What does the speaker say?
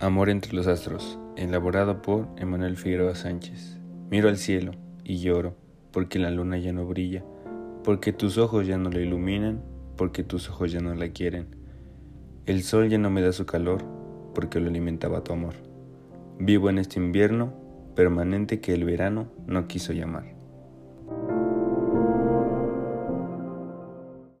Amor entre los astros, elaborado por Emanuel Figueroa Sánchez. Miro al cielo y lloro, porque la luna ya no brilla, porque tus ojos ya no la iluminan, porque tus ojos ya no la quieren. El sol ya no me da su calor, porque lo alimentaba tu amor. Vivo en este invierno permanente que el verano no quiso llamar.